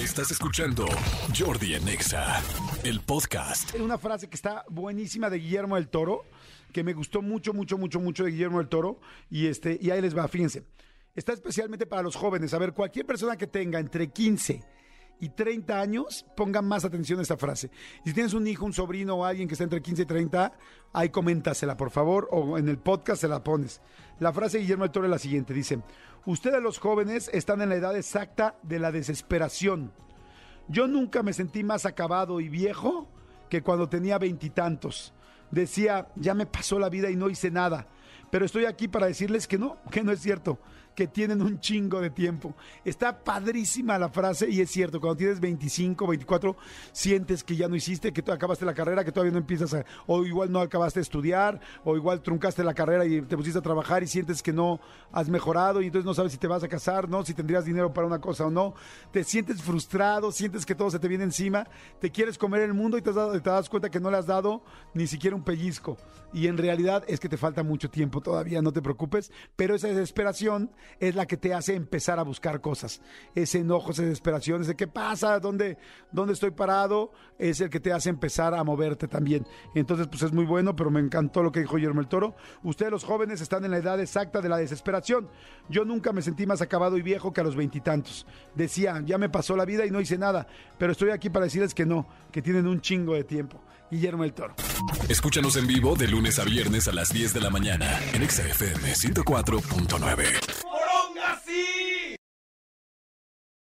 Estás escuchando Jordi Anexa, el podcast. Una frase que está buenísima de Guillermo del Toro, que me gustó mucho, mucho, mucho, mucho de Guillermo del Toro. Y, este, y ahí les va, fíjense. Está especialmente para los jóvenes. A ver, cualquier persona que tenga entre 15 y 30 años, pongan más atención a esta frase. Si tienes un hijo, un sobrino o alguien que está entre 15 y 30, ahí coméntasela, por favor, o en el podcast se la pones. La frase de Guillermo del Toro es la siguiente, dice, ustedes los jóvenes están en la edad exacta de la desesperación. Yo nunca me sentí más acabado y viejo que cuando tenía veintitantos. Decía, ya me pasó la vida y no hice nada. Pero estoy aquí para decirles que no, que no es cierto que tienen un chingo de tiempo. Está padrísima la frase y es cierto, cuando tienes 25, 24, sientes que ya no hiciste, que tú acabaste la carrera, que todavía no empiezas o igual no acabaste de estudiar, o igual truncaste la carrera y te pusiste a trabajar y sientes que no has mejorado y entonces no sabes si te vas a casar, no, si tendrías dinero para una cosa o no. Te sientes frustrado, sientes que todo se te viene encima, te quieres comer el mundo y te das cuenta que no le has dado ni siquiera un pellizco. Y en realidad es que te falta mucho tiempo todavía, no te preocupes, pero esa desesperación es la que te hace empezar a buscar cosas. Ese enojo, esa desesperación, ese qué pasa, ¿Dónde, dónde estoy parado, es el que te hace empezar a moverte también. Entonces, pues es muy bueno, pero me encantó lo que dijo Guillermo el Toro. Ustedes los jóvenes están en la edad exacta de la desesperación. Yo nunca me sentí más acabado y viejo que a los veintitantos. Decía, ya me pasó la vida y no hice nada, pero estoy aquí para decirles que no, que tienen un chingo de tiempo. Guillermo el Toro. Escúchanos en vivo de lunes a viernes a las 10 de la mañana en XFM 104.9.